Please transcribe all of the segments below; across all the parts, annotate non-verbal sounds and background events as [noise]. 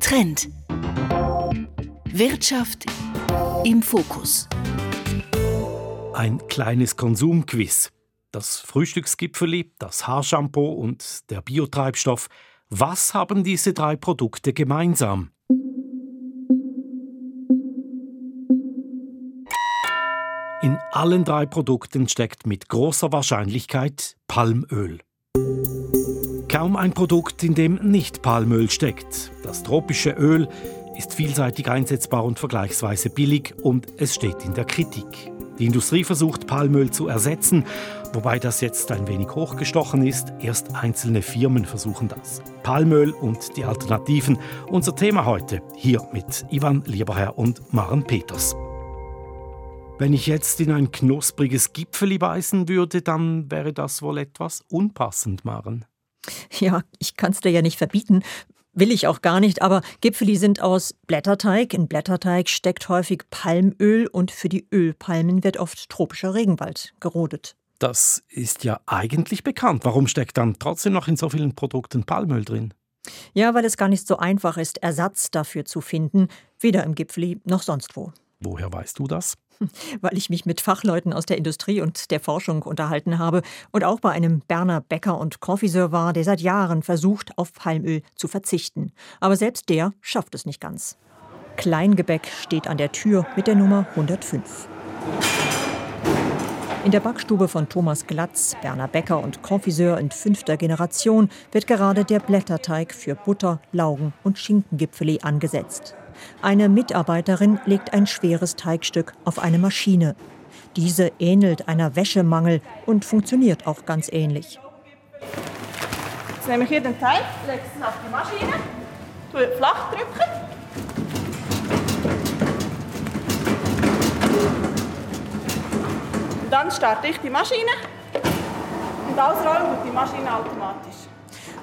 Trend. Wirtschaft im Fokus. Ein kleines Konsumquiz. Das Frühstücksgipfeli, das Haarshampoo und der Biotreibstoff. Was haben diese drei Produkte gemeinsam? In allen drei Produkten steckt mit großer Wahrscheinlichkeit Palmöl. Kaum ein Produkt, in dem nicht Palmöl steckt. Das tropische Öl ist vielseitig einsetzbar und vergleichsweise billig und es steht in der Kritik. Die Industrie versucht, Palmöl zu ersetzen, wobei das jetzt ein wenig hochgestochen ist. Erst einzelne Firmen versuchen das. Palmöl und die Alternativen. Unser Thema heute hier mit Ivan Lieberherr und Maren Peters. Wenn ich jetzt in ein knuspriges Gipfeli beißen würde, dann wäre das wohl etwas unpassend, Maren. [laughs] Ja, ich kann es dir ja nicht verbieten. Will ich auch gar nicht, aber Gipfeli sind aus Blätterteig. In Blätterteig steckt häufig Palmöl und für die Ölpalmen wird oft tropischer Regenwald gerodet. Das ist ja eigentlich bekannt. Warum steckt dann trotzdem noch in so vielen Produkten Palmöl drin? Ja, weil es gar nicht so einfach ist, Ersatz dafür zu finden, weder im Gipfeli noch sonst wo. Woher weißt du das? [laughs] Weil ich mich mit Fachleuten aus der Industrie und der Forschung unterhalten habe und auch bei einem Berner Bäcker und Konfiseur war, der seit Jahren versucht, auf Palmöl zu verzichten. Aber selbst der schafft es nicht ganz. Kleingebäck steht an der Tür mit der Nummer 105. In der Backstube von Thomas Glatz, Berner Bäcker und Konfiseur in fünfter Generation, wird gerade der Blätterteig für Butter, Laugen und Schinkengipfeli angesetzt. Eine Mitarbeiterin legt ein schweres Teigstück auf eine Maschine. Diese ähnelt einer Wäschemangel und funktioniert auch ganz ähnlich. Jetzt nehme ich hier den Teig, lege es auf die Maschine, tue flach drücken. Dann starte ich die Maschine und ausrollen tut die Maschine automatisch.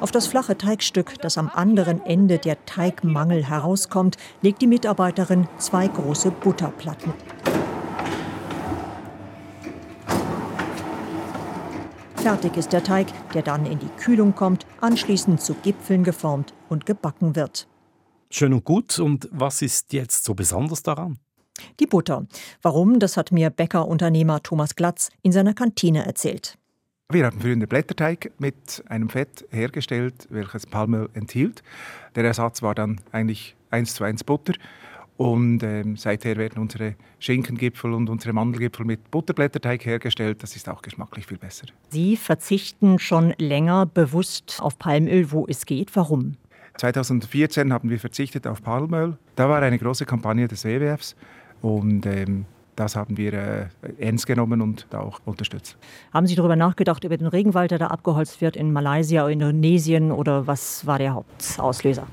Auf das flache Teigstück, das am anderen Ende der Teigmangel herauskommt, legt die Mitarbeiterin zwei große Butterplatten. Fertig ist der Teig, der dann in die Kühlung kommt, anschließend zu Gipfeln geformt und gebacken wird. Schön und gut. Und was ist jetzt so besonders daran? Die Butter. Warum, das hat mir Bäckerunternehmer Thomas Glatz in seiner Kantine erzählt. Wir haben früher einen Blätterteig mit einem Fett hergestellt, welches Palmöl enthielt. Der Ersatz war dann eigentlich eins zu eins Butter. Und ähm, seither werden unsere Schinkengipfel und unsere Mandelgipfel mit Butterblätterteig hergestellt. Das ist auch geschmacklich viel besser. Sie verzichten schon länger bewusst auf Palmöl, wo es geht. Warum? 2014 haben wir verzichtet auf Palmöl. Da war eine große Kampagne des WWFs und ähm, das haben wir äh, ernst genommen und auch unterstützt. Haben Sie darüber nachgedacht, über den Regenwald, der da abgeholzt wird in Malaysia oder Indonesien oder was war der Hauptauslöser?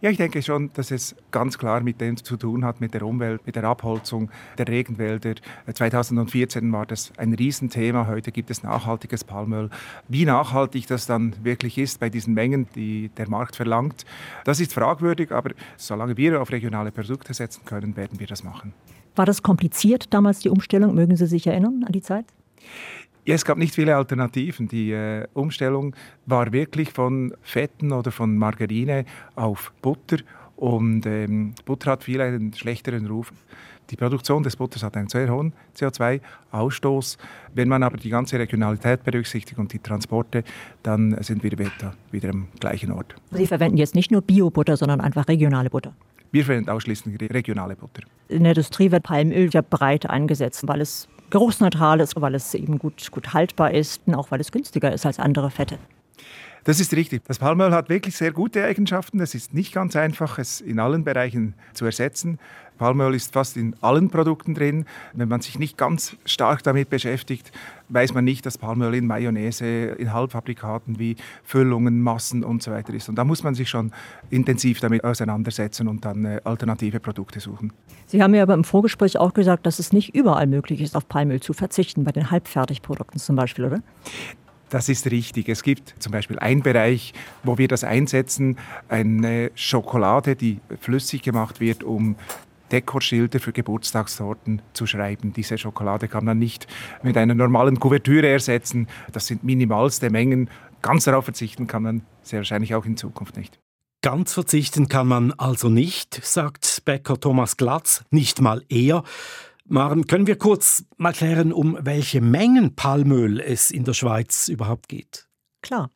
Ja, ich denke schon, dass es ganz klar mit dem zu tun hat, mit der Umwelt, mit der Abholzung der Regenwälder. 2014 war das ein Riesenthema. Heute gibt es nachhaltiges Palmöl. Wie nachhaltig das dann wirklich ist bei diesen Mengen, die der Markt verlangt, das ist fragwürdig. Aber solange wir auf regionale Produkte setzen können, werden wir das machen. War das kompliziert damals, die Umstellung? Mögen Sie sich erinnern an die Zeit? Ja, es gab nicht viele Alternativen. Die äh, Umstellung war wirklich von Fetten oder von Margarine auf Butter. Und ähm, Butter hat viel einen schlechteren Ruf. Die Produktion des Butters hat einen sehr hohen CO2-Ausstoß. Wenn man aber die ganze Regionalität berücksichtigt und die Transporte, dann sind wir wieder am gleichen Ort. Sie verwenden jetzt nicht nur Bio-Butter, sondern einfach regionale Butter? Wir verwenden ausschließlich regionale Butter. In der Industrie wird Palmöl ja breit eingesetzt, weil es geruchsneutral ist, weil es eben gut, gut haltbar ist und auch weil es günstiger ist als andere Fette. Das ist richtig. Das Palmöl hat wirklich sehr gute Eigenschaften. Es ist nicht ganz einfach, es in allen Bereichen zu ersetzen. Palmöl ist fast in allen Produkten drin. Wenn man sich nicht ganz stark damit beschäftigt, weiß man nicht, dass Palmöl in Mayonnaise, in Halbfabrikaten wie Füllungen, Massen und so weiter ist. Und da muss man sich schon intensiv damit auseinandersetzen und dann äh, alternative Produkte suchen. Sie haben ja aber im Vorgespräch auch gesagt, dass es nicht überall möglich ist, auf Palmöl zu verzichten, bei den Halbfertigprodukten zum Beispiel, oder? Das ist richtig. Es gibt zum Beispiel einen Bereich, wo wir das einsetzen, eine Schokolade, die flüssig gemacht wird, um Dekorschilder für Geburtstagstorten zu schreiben. Diese Schokolade kann man nicht mit einer normalen Kuvertüre ersetzen. Das sind minimalste Mengen. Ganz darauf verzichten kann man sehr wahrscheinlich auch in Zukunft nicht. Ganz verzichten kann man also nicht, sagt Bäcker Thomas Glatz, nicht mal er. Maren, können wir kurz mal klären, um welche Mengen Palmöl es in der Schweiz überhaupt geht? Klar.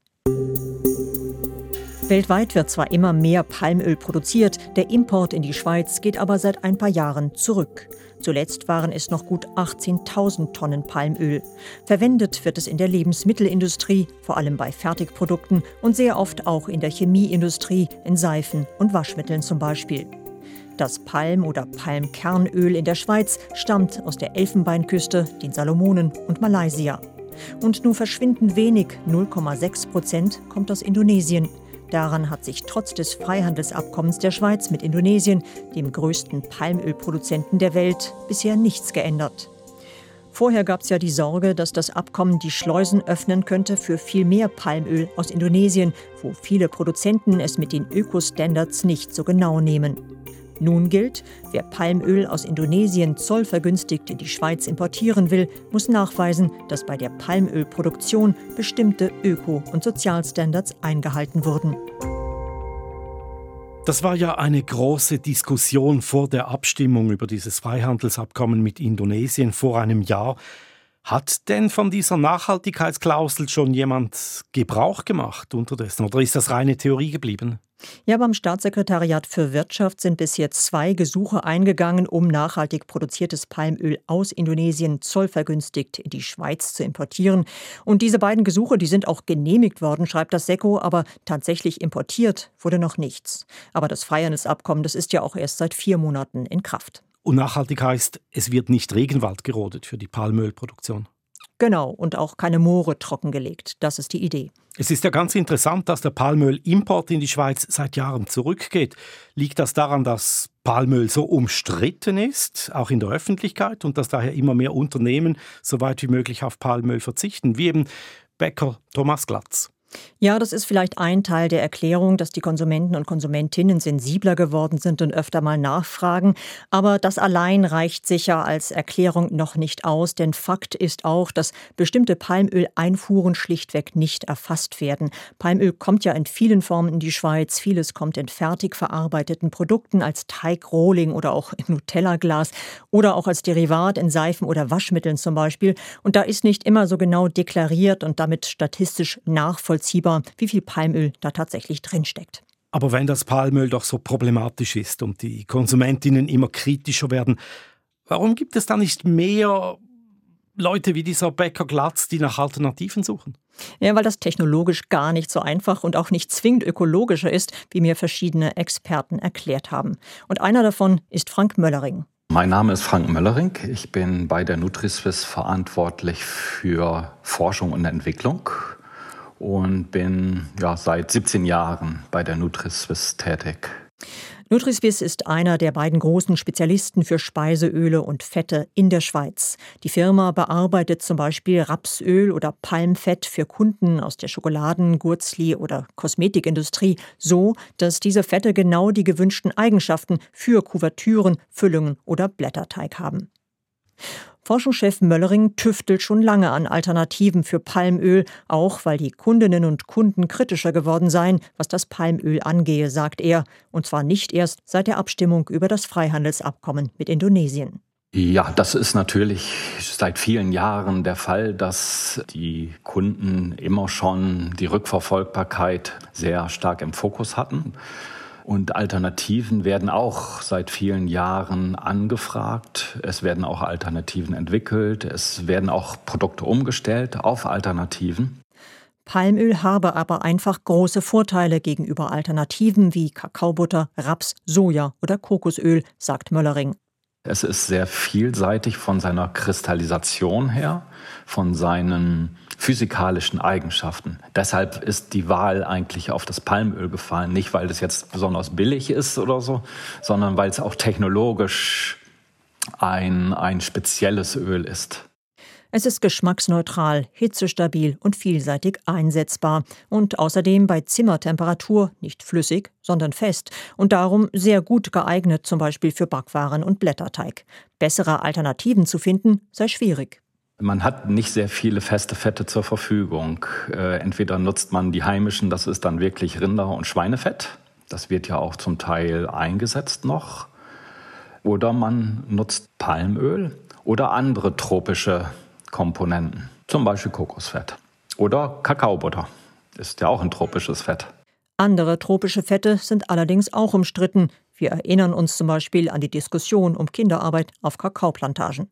Weltweit wird zwar immer mehr Palmöl produziert, der Import in die Schweiz geht aber seit ein paar Jahren zurück. Zuletzt waren es noch gut 18.000 Tonnen Palmöl. Verwendet wird es in der Lebensmittelindustrie, vor allem bei Fertigprodukten und sehr oft auch in der Chemieindustrie, in Seifen und Waschmitteln zum Beispiel. Das Palm- oder Palmkernöl in der Schweiz stammt aus der Elfenbeinküste, den Salomonen und Malaysia. Und nur verschwindend wenig, 0,6 Prozent, kommt aus Indonesien. Daran hat sich trotz des Freihandelsabkommens der Schweiz mit Indonesien, dem größten Palmölproduzenten der Welt, bisher nichts geändert. Vorher gab es ja die Sorge, dass das Abkommen die Schleusen öffnen könnte für viel mehr Palmöl aus Indonesien, wo viele Produzenten es mit den Ökostandards nicht so genau nehmen. Nun gilt, wer Palmöl aus Indonesien zollvergünstigt in die Schweiz importieren will, muss nachweisen, dass bei der Palmölproduktion bestimmte Öko- und Sozialstandards eingehalten wurden. Das war ja eine große Diskussion vor der Abstimmung über dieses Freihandelsabkommen mit Indonesien vor einem Jahr. Hat denn von dieser Nachhaltigkeitsklausel schon jemand Gebrauch gemacht unterdessen oder ist das reine Theorie geblieben? Ja, beim Staatssekretariat für Wirtschaft sind bis jetzt zwei Gesuche eingegangen, um nachhaltig produziertes Palmöl aus Indonesien zollvergünstigt in die Schweiz zu importieren. Und diese beiden Gesuche, die sind auch genehmigt worden, schreibt das SECO, aber tatsächlich importiert wurde noch nichts. Aber das Freihandelsabkommen, das ist ja auch erst seit vier Monaten in Kraft. Und nachhaltig heißt, es wird nicht Regenwald gerodet für die Palmölproduktion. Genau, und auch keine Moore trockengelegt. Das ist die Idee. Es ist ja ganz interessant, dass der Palmölimport in die Schweiz seit Jahren zurückgeht. Liegt das daran, dass Palmöl so umstritten ist, auch in der Öffentlichkeit, und dass daher immer mehr Unternehmen so weit wie möglich auf Palmöl verzichten, wie eben Bäcker Thomas Glatz? Ja, das ist vielleicht ein Teil der Erklärung, dass die Konsumenten und Konsumentinnen sensibler geworden sind und öfter mal nachfragen. Aber das allein reicht sicher als Erklärung noch nicht aus, denn Fakt ist auch, dass bestimmte Palmöleinfuhren schlichtweg nicht erfasst werden. Palmöl kommt ja in vielen Formen in die Schweiz. Vieles kommt in fertig verarbeiteten Produkten als Teigrohling oder auch im Nutella-Glas oder auch als Derivat in Seifen oder Waschmitteln zum Beispiel. Und da ist nicht immer so genau deklariert und damit statistisch nachvollziehbar nachvollziehbar, wie viel Palmöl da tatsächlich drinsteckt. Aber wenn das Palmöl doch so problematisch ist und die Konsumentinnen immer kritischer werden, warum gibt es da nicht mehr Leute wie dieser Bäcker Glatz, die nach Alternativen suchen? Ja, weil das technologisch gar nicht so einfach und auch nicht zwingend ökologischer ist, wie mir verschiedene Experten erklärt haben. Und einer davon ist Frank Möllering. Mein Name ist Frank Möllering. Ich bin bei der Nutriswiss verantwortlich für Forschung und Entwicklung und bin ja, seit 17 Jahren bei der NutriSwiss tätig. NutriSwiss ist einer der beiden großen Spezialisten für Speiseöle und Fette in der Schweiz. Die Firma bearbeitet zum Beispiel Rapsöl oder Palmfett für Kunden aus der Schokoladen-, Gurzli- oder Kosmetikindustrie so, dass diese Fette genau die gewünschten Eigenschaften für Kuvertüren, Füllungen oder Blätterteig haben. Forschungschef Möllering tüftelt schon lange an Alternativen für Palmöl, auch weil die Kundinnen und Kunden kritischer geworden seien, was das Palmöl angehe, sagt er, und zwar nicht erst seit der Abstimmung über das Freihandelsabkommen mit Indonesien. Ja, das ist natürlich seit vielen Jahren der Fall, dass die Kunden immer schon die Rückverfolgbarkeit sehr stark im Fokus hatten. Und Alternativen werden auch seit vielen Jahren angefragt. Es werden auch Alternativen entwickelt. Es werden auch Produkte umgestellt auf Alternativen. Palmöl habe aber einfach große Vorteile gegenüber Alternativen wie Kakaobutter, Raps, Soja oder Kokosöl, sagt Möllering. Es ist sehr vielseitig von seiner Kristallisation her, von seinen physikalischen Eigenschaften. Deshalb ist die Wahl eigentlich auf das Palmöl gefallen. Nicht, weil es jetzt besonders billig ist oder so, sondern weil es auch technologisch ein, ein spezielles Öl ist. Es ist geschmacksneutral, hitzestabil und vielseitig einsetzbar und außerdem bei Zimmertemperatur nicht flüssig, sondern fest und darum sehr gut geeignet zum Beispiel für Backwaren und Blätterteig. Bessere Alternativen zu finden sei schwierig. Man hat nicht sehr viele feste Fette zur Verfügung. Äh, entweder nutzt man die heimischen, das ist dann wirklich Rinder- und Schweinefett. Das wird ja auch zum Teil eingesetzt noch. Oder man nutzt Palmöl oder andere tropische Komponenten, zum Beispiel Kokosfett oder Kakaobutter. Ist ja auch ein tropisches Fett. Andere tropische Fette sind allerdings auch umstritten. Wir erinnern uns zum Beispiel an die Diskussion um Kinderarbeit auf Kakaoplantagen.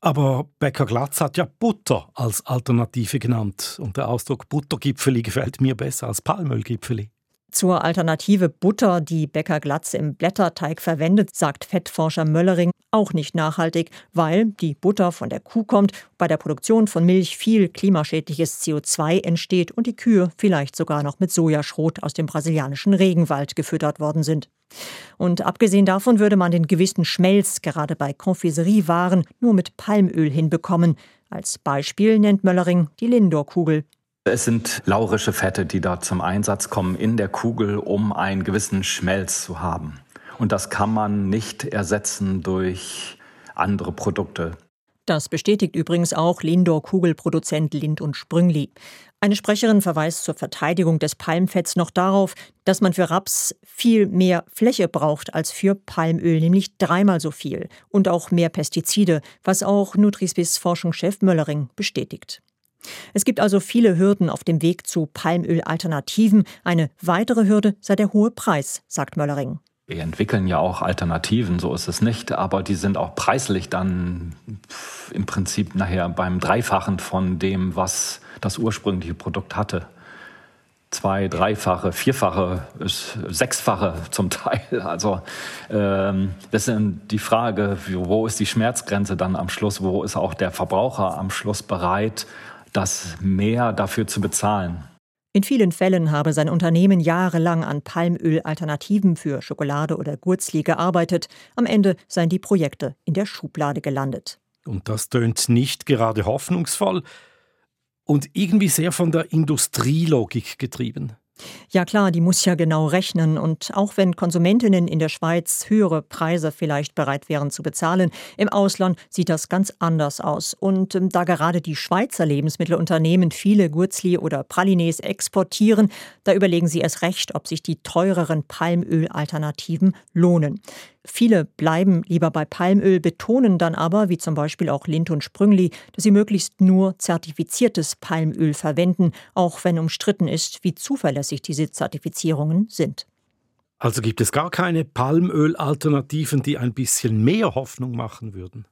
Aber Bäcker Glatz hat ja Butter als Alternative genannt. Und der Ausdruck Buttergipfeli gefällt mir besser als Palmölgipfeli. Zur Alternative Butter, die Bäcker Glatz im Blätterteig verwendet, sagt Fettforscher Möllering, auch nicht nachhaltig, weil die Butter von der Kuh kommt, bei der Produktion von Milch viel klimaschädliches CO2 entsteht und die Kühe vielleicht sogar noch mit Sojaschrot aus dem brasilianischen Regenwald gefüttert worden sind. Und abgesehen davon würde man den gewissen Schmelz gerade bei Confiseriewaren nur mit Palmöl hinbekommen. Als Beispiel nennt Möllering die Lindor-Kugel. Es sind laurische Fette, die da zum Einsatz kommen in der Kugel, um einen gewissen Schmelz zu haben. Und das kann man nicht ersetzen durch andere Produkte. Das bestätigt übrigens auch Lindor-Kugelproduzent Lind und Sprüngli. Eine Sprecherin verweist zur Verteidigung des Palmfetts noch darauf, dass man für Raps viel mehr Fläche braucht als für Palmöl, nämlich dreimal so viel und auch mehr Pestizide, was auch Nutrisbis Forschungschef Möllering bestätigt. Es gibt also viele Hürden auf dem Weg zu Palmölalternativen. Eine weitere Hürde sei der hohe Preis, sagt Möllering. Wir entwickeln ja auch Alternativen, so ist es nicht, aber die sind auch preislich dann im Prinzip nachher beim Dreifachen von dem, was das ursprüngliche Produkt hatte. Zwei, dreifache, vierfache, sechsfache zum [laughs] Teil. Also ähm, das ist die Frage, wo ist die Schmerzgrenze dann am Schluss, wo ist auch der Verbraucher am Schluss bereit, das mehr dafür zu bezahlen. In vielen Fällen habe sein Unternehmen jahrelang an Palmölalternativen für Schokolade oder Gurzli gearbeitet. Am Ende seien die Projekte in der Schublade gelandet. Und das tönt nicht gerade hoffnungsvoll und irgendwie sehr von der Industrielogik getrieben. Ja klar, die muss ja genau rechnen. Und auch wenn Konsumentinnen in der Schweiz höhere Preise vielleicht bereit wären zu bezahlen, im Ausland sieht das ganz anders aus. Und ähm, da gerade die Schweizer Lebensmittelunternehmen viele Gurzli oder Pralines exportieren, da überlegen sie erst recht, ob sich die teureren Palmölalternativen lohnen. Viele bleiben lieber bei Palmöl, betonen dann aber, wie zum Beispiel auch Lind und Sprüngli, dass sie möglichst nur zertifiziertes Palmöl verwenden, auch wenn umstritten ist, wie zuverlässig diese Zertifizierungen sind. Also gibt es gar keine Palmölalternativen, die ein bisschen mehr Hoffnung machen würden?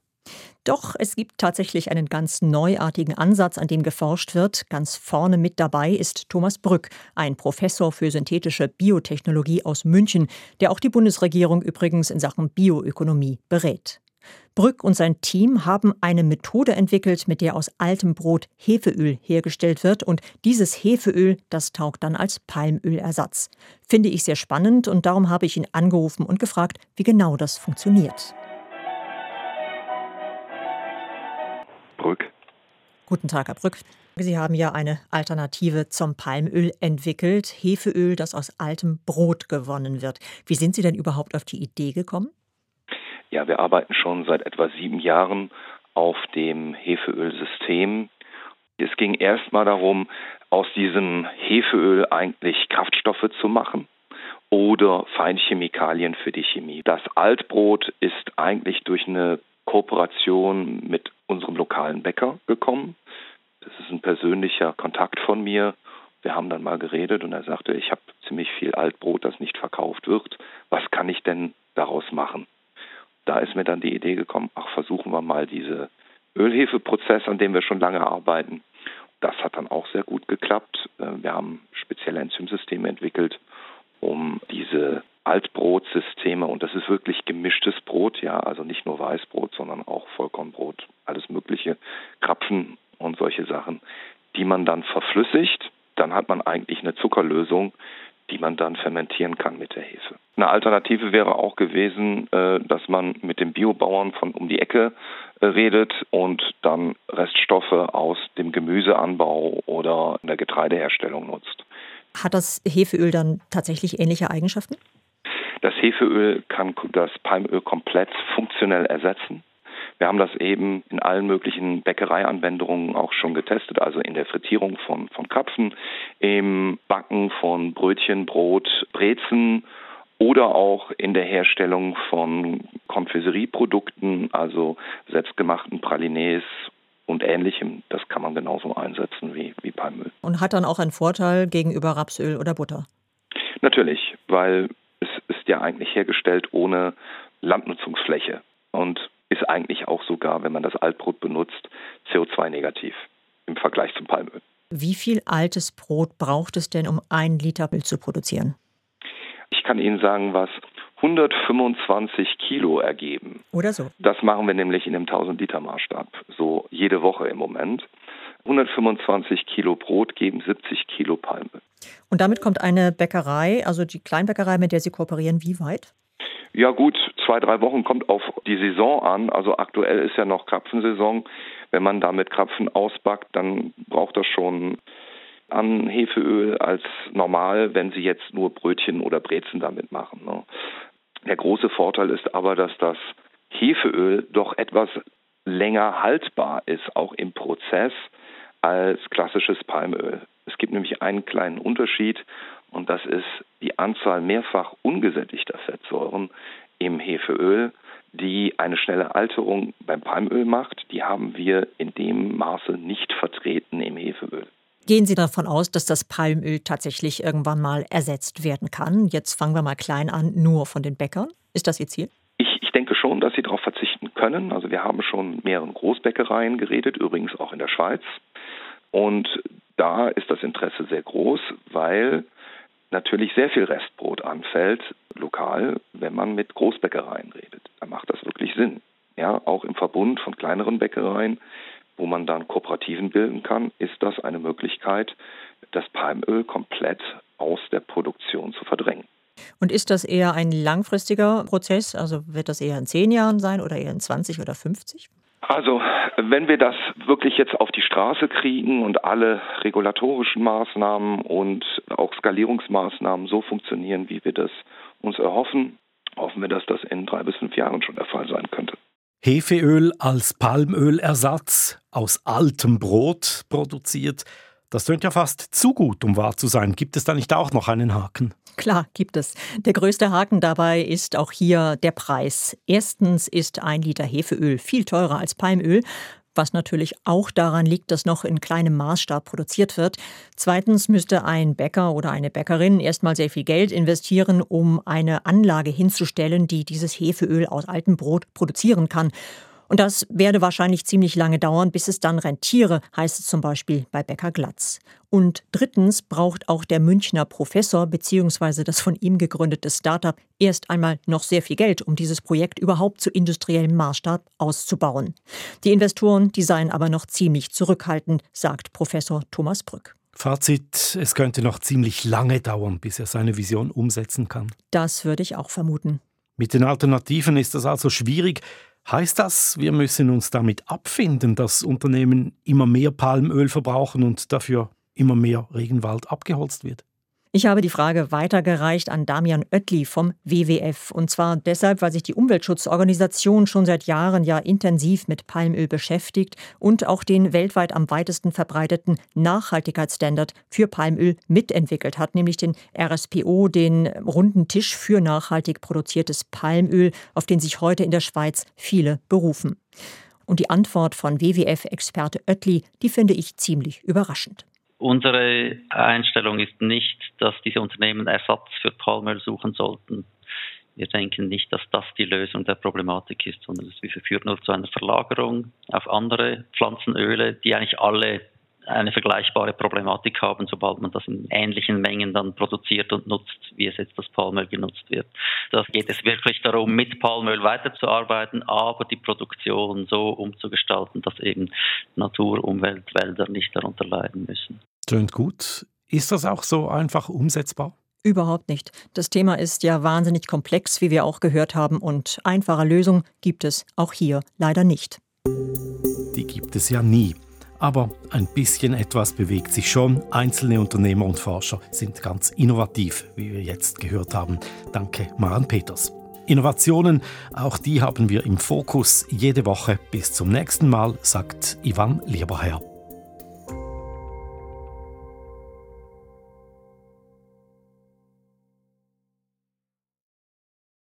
Doch es gibt tatsächlich einen ganz neuartigen Ansatz, an dem geforscht wird. Ganz vorne mit dabei ist Thomas Brück, ein Professor für synthetische Biotechnologie aus München, der auch die Bundesregierung übrigens in Sachen Bioökonomie berät. Brück und sein Team haben eine Methode entwickelt, mit der aus altem Brot Hefeöl hergestellt wird und dieses Hefeöl, das taugt dann als Palmölersatz. Finde ich sehr spannend und darum habe ich ihn angerufen und gefragt, wie genau das funktioniert. Brück. Guten Tag, Herr Brück. Sie haben ja eine Alternative zum Palmöl entwickelt, Hefeöl, das aus altem Brot gewonnen wird. Wie sind Sie denn überhaupt auf die Idee gekommen? Ja, wir arbeiten schon seit etwa sieben Jahren auf dem Hefeölsystem. Es ging erstmal darum, aus diesem Hefeöl eigentlich Kraftstoffe zu machen oder Feinchemikalien für die Chemie. Das Altbrot ist eigentlich durch eine Kooperation mit unserem lokalen Bäcker gekommen. Das ist ein persönlicher Kontakt von mir. Wir haben dann mal geredet und er sagte, ich habe ziemlich viel Altbrot, das nicht verkauft wird. Was kann ich denn daraus machen? Da ist mir dann die Idee gekommen, ach, versuchen wir mal diese Ölhefeprozess, an dem wir schon lange arbeiten. Das hat dann auch sehr gut geklappt. Äh, wir haben spezielle Enzymsysteme entwickelt, um diese Altbrotsysteme und das ist wirklich gemischtes Brot, ja, also nicht nur Weißbrot, sondern auch Vollkornbrot, alles mögliche, Krapfen und solche Sachen, die man dann verflüssigt, dann hat man eigentlich eine Zuckerlösung, die man dann fermentieren kann mit der Hefe. Eine Alternative wäre auch gewesen, äh, dass man mit dem Biobauern von um die Ecke äh, redet und dann Reststoffe aus dem Gemüseanbau oder der Getreideherstellung nutzt. Hat das Hefeöl dann tatsächlich ähnliche Eigenschaften? Das Hefeöl kann das Palmöl komplett funktionell ersetzen. Wir haben das eben in allen möglichen Bäckereianwendungen auch schon getestet, also in der Frittierung von, von Krapfen, im Backen von Brötchen, Brot, Brezen oder auch in der Herstellung von Konfiserieprodukten, also selbstgemachten Pralinés und ähnlichem. Das kann man genauso einsetzen wie, wie Palmöl. Und hat dann auch einen Vorteil gegenüber Rapsöl oder Butter? Natürlich, weil es ist ja eigentlich hergestellt ohne Landnutzungsfläche und eigentlich auch sogar, wenn man das Altbrot benutzt, CO2-negativ im Vergleich zum Palmöl. Wie viel altes Brot braucht es denn, um ein Liter Öl zu produzieren? Ich kann Ihnen sagen, was 125 Kilo ergeben. Oder so. Das machen wir nämlich in dem 1000-Liter-Maßstab, so jede Woche im Moment. 125 Kilo Brot geben 70 Kilo Palmöl. Und damit kommt eine Bäckerei, also die Kleinbäckerei, mit der Sie kooperieren, wie weit? Ja gut, zwei, drei Wochen kommt auf die Saison an. Also aktuell ist ja noch Krapfensaison. Wenn man damit Krapfen ausbackt, dann braucht das schon an Hefeöl als normal, wenn Sie jetzt nur Brötchen oder Brezen damit machen. Ne? Der große Vorteil ist aber, dass das Hefeöl doch etwas länger haltbar ist, auch im Prozess, als klassisches Palmöl. Es gibt nämlich einen kleinen Unterschied und das ist die Anzahl mehrfach ungesättigter Fettsäuren im Hefeöl, die eine schnelle Alterung beim Palmöl macht. Die haben wir in dem Maße nicht vertreten im Hefeöl. Gehen Sie davon aus, dass das Palmöl tatsächlich irgendwann mal ersetzt werden kann? Jetzt fangen wir mal klein an, nur von den Bäckern. Ist das Ihr Ziel? Ich, ich denke schon, dass sie darauf verzichten können. Also wir haben schon mehreren Großbäckereien geredet, übrigens auch in der Schweiz. Und da ist das Interesse sehr groß, weil natürlich sehr viel Restbrot anfällt, lokal, wenn man mit Großbäckereien redet. Da macht das wirklich Sinn. Ja, auch im Verbund von kleineren Bäckereien, wo man dann Kooperativen bilden kann, ist das eine Möglichkeit, das Palmöl komplett aus der Produktion zu verdrängen. Und ist das eher ein langfristiger Prozess? Also wird das eher in zehn Jahren sein oder eher in 20 oder 50? Also, wenn wir das wirklich jetzt auf die Straße kriegen und alle regulatorischen Maßnahmen und auch Skalierungsmaßnahmen so funktionieren, wie wir das uns erhoffen, hoffen wir, dass das in drei bis fünf Jahren schon der Fall sein könnte. Hefeöl als Palmölersatz aus altem Brot produziert. Das tönt ja fast zu gut, um wahr zu sein. Gibt es da nicht auch noch einen Haken? Klar, gibt es. Der größte Haken dabei ist auch hier der Preis. Erstens ist ein Liter Hefeöl viel teurer als Palmöl was natürlich auch daran liegt, dass noch in kleinem Maßstab produziert wird. Zweitens müsste ein Bäcker oder eine Bäckerin erstmal sehr viel Geld investieren, um eine Anlage hinzustellen, die dieses Hefeöl aus altem Brot produzieren kann. Und das werde wahrscheinlich ziemlich lange dauern, bis es dann rentiere, heißt es zum Beispiel bei Becker Glatz. Und drittens braucht auch der Münchner Professor bzw. das von ihm gegründete Startup erst einmal noch sehr viel Geld, um dieses Projekt überhaupt zu industriellem Maßstab auszubauen. Die Investoren, die seien aber noch ziemlich zurückhaltend, sagt Professor Thomas Brück. Fazit, es könnte noch ziemlich lange dauern, bis er seine Vision umsetzen kann. Das würde ich auch vermuten. Mit den Alternativen ist das also schwierig. Heißt das, wir müssen uns damit abfinden, dass Unternehmen immer mehr Palmöl verbrauchen und dafür immer mehr Regenwald abgeholzt wird? Ich habe die Frage weitergereicht an Damian Oettli vom WWF. Und zwar deshalb, weil sich die Umweltschutzorganisation schon seit Jahren ja intensiv mit Palmöl beschäftigt und auch den weltweit am weitesten verbreiteten Nachhaltigkeitsstandard für Palmöl mitentwickelt hat, nämlich den RSPO, den runden Tisch für nachhaltig produziertes Palmöl, auf den sich heute in der Schweiz viele berufen. Und die Antwort von WWF-Experte Oettli, die finde ich ziemlich überraschend. Unsere Einstellung ist nicht, dass diese Unternehmen Ersatz für Palmöl suchen sollten. Wir denken nicht, dass das die Lösung der Problematik ist, sondern es führt nur zu einer Verlagerung auf andere Pflanzenöle, die eigentlich alle eine vergleichbare Problematik haben, sobald man das in ähnlichen Mengen dann produziert und nutzt, wie es jetzt das Palmöl genutzt wird. Da geht es wirklich darum, mit Palmöl weiterzuarbeiten, aber die Produktion so umzugestalten, dass eben Natur, Umwelt, Wälder nicht darunter leiden müssen. Tönt gut. Ist das auch so einfach umsetzbar? Überhaupt nicht. Das Thema ist ja wahnsinnig komplex, wie wir auch gehört haben, und einfache Lösungen gibt es auch hier leider nicht. Die gibt es ja nie. Aber ein bisschen etwas bewegt sich schon. Einzelne Unternehmer und Forscher sind ganz innovativ, wie wir jetzt gehört haben. Danke, Maren Peters. Innovationen, auch die haben wir im Fokus jede Woche. Bis zum nächsten Mal, sagt Ivan Lieberherr.